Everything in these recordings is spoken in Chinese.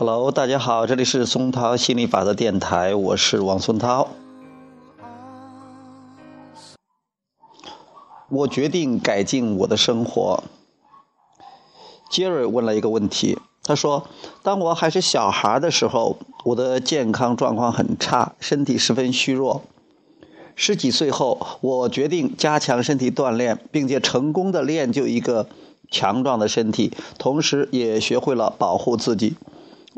Hello，大家好，这里是松涛心理法则电台，我是王松涛。我决定改进我的生活。杰瑞问了一个问题，他说：“当我还是小孩的时候，我的健康状况很差，身体十分虚弱。十几岁后，我决定加强身体锻炼，并且成功的练就一个强壮的身体，同时也学会了保护自己。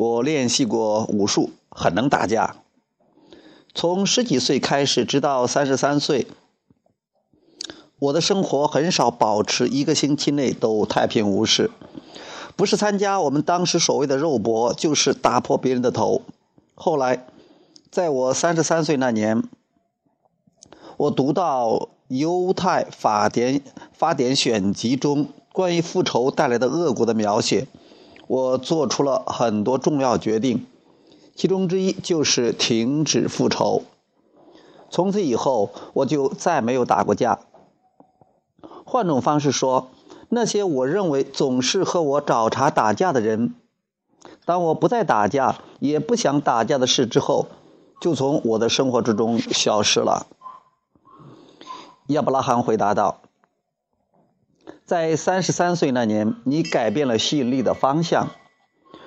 我练习过武术，很能打架。从十几岁开始，直到三十三岁。”我的生活很少保持一个星期内都太平无事，不是参加我们当时所谓的肉搏，就是打破别人的头。后来，在我三十三岁那年，我读到犹太法典法典选集中关于复仇带来的恶果的描写，我做出了很多重要决定，其中之一就是停止复仇。从此以后，我就再没有打过架。换种方式说，那些我认为总是和我找茬打架的人，当我不再打架，也不想打架的事之后，就从我的生活之中消失了。亚伯拉罕回答道：“在三十三岁那年，你改变了吸引力的方向。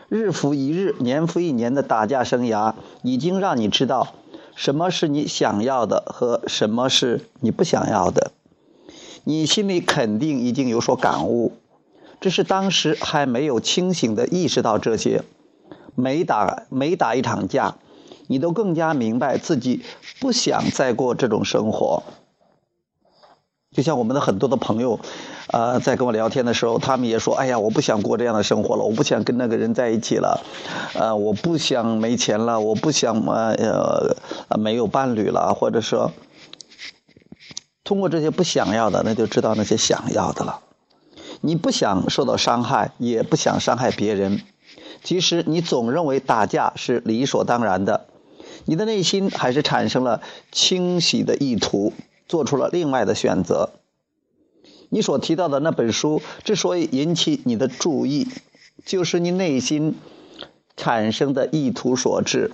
日复一日、年复一年的打架生涯，已经让你知道什么是你想要的和什么是你不想要的。”你心里肯定已经有所感悟，只是当时还没有清醒的意识到这些。每打每打一场架，你都更加明白自己不想再过这种生活。就像我们的很多的朋友，呃，在跟我聊天的时候，他们也说：“哎呀，我不想过这样的生活了，我不想跟那个人在一起了，呃，我不想没钱了，我不想呃呃没有伴侣了，或者说。”通过这些不想要的，那就知道那些想要的了。你不想受到伤害，也不想伤害别人。其实你总认为打架是理所当然的，你的内心还是产生了清洗的意图，做出了另外的选择。你所提到的那本书之所以引起你的注意，就是你内心产生的意图所致。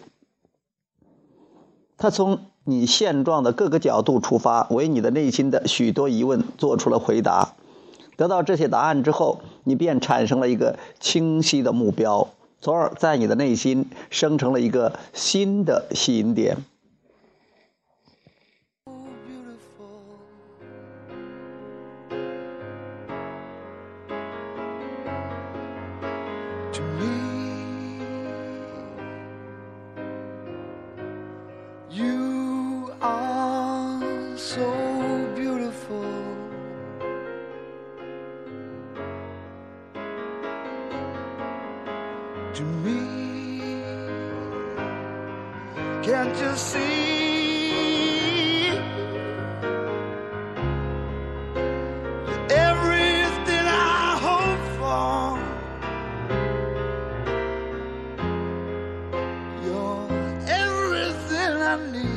他从。你现状的各个角度出发，为你的内心的许多疑问做出了回答。得到这些答案之后，你便产生了一个清晰的目标，从而在你的内心生成了一个新的吸引点。to me. You are so beautiful. To me, can't you see? Suddenly